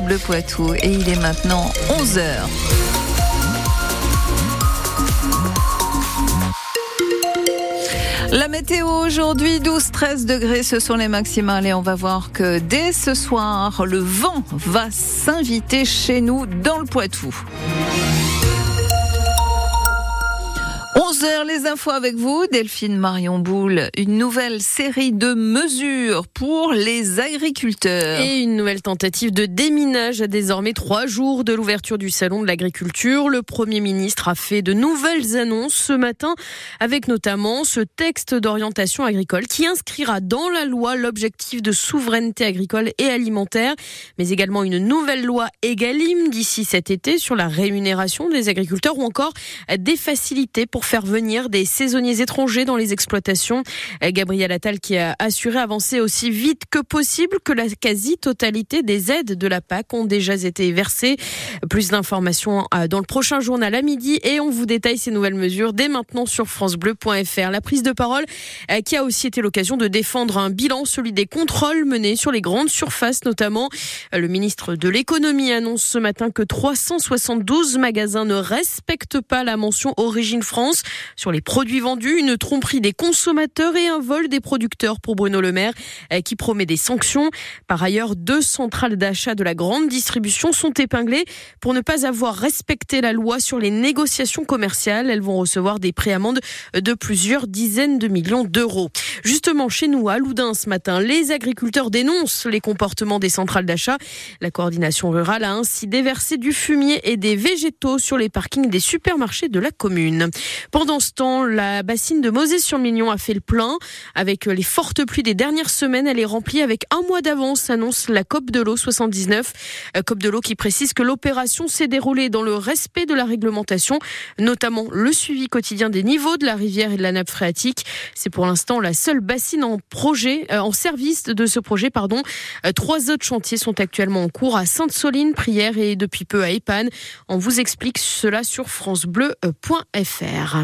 France Bleu Poitou et il est maintenant 11h. La météo aujourd'hui, 12-13 degrés, ce sont les maximales et on va voir que dès ce soir, le vent va s'inviter chez nous dans le Poitou. 11h, les infos avec vous, Delphine Marion Boule. Une nouvelle série de mesures pour les agriculteurs. Et une nouvelle tentative de déminage à désormais trois jours de l'ouverture du salon de l'agriculture. Le Premier ministre a fait de nouvelles annonces ce matin avec notamment ce texte d'orientation agricole qui inscrira dans la loi l'objectif de souveraineté agricole et alimentaire, mais également une nouvelle loi Egalim d'ici cet été sur la rémunération des agriculteurs ou encore des facilités pour faire venir des saisonniers étrangers dans les exploitations. Gabriel Attal qui a assuré avancer aussi vite que possible que la quasi-totalité des aides de la PAC ont déjà été versées. Plus d'informations euh, dans le prochain journal à midi et on vous détaille ces nouvelles mesures dès maintenant sur francebleu.fr. La prise de parole euh, qui a aussi été l'occasion de défendre un bilan, celui des contrôles menés sur les grandes surfaces notamment. Le ministre de l'économie annonce ce matin que 372 magasins ne respectent pas la mention origine France sur les produits vendus, une tromperie des consommateurs et un vol des producteurs pour Bruno Le Maire euh, qui promet des sanctions. Par ailleurs, deux centrales d'achat de la grande distribution sont épinglées pour ne pas avoir respecté la loi sur les négociations commerciales. Elles vont recevoir des préamendes de plusieurs dizaines de millions d'euros. Justement, chez nous, à Loudun, ce matin, les agriculteurs dénoncent les comportements des centrales d'achat. La coordination rurale a ainsi déversé du fumier et des végétaux sur les parkings des supermarchés de la commune. Pendant ce temps, la bassine de Mosée-sur-Mignon a fait le plein. Avec les fortes pluies des dernières semaines, elle est remplie avec un mois d'avance, annonce la COP de l'eau 79. Euh, COP de l'eau qui précise que l'opération s'est déroulée dans le respect de la réglementation, notamment le suivi quotidien des niveaux de la rivière et de la nappe phréatique. C'est pour l'instant la seule bassine en projet, euh, en service de ce projet, pardon. Euh, trois autres chantiers sont actuellement en cours à Sainte-Soline, Prière et depuis peu à Épanne. On vous explique cela sur francebleu.fr.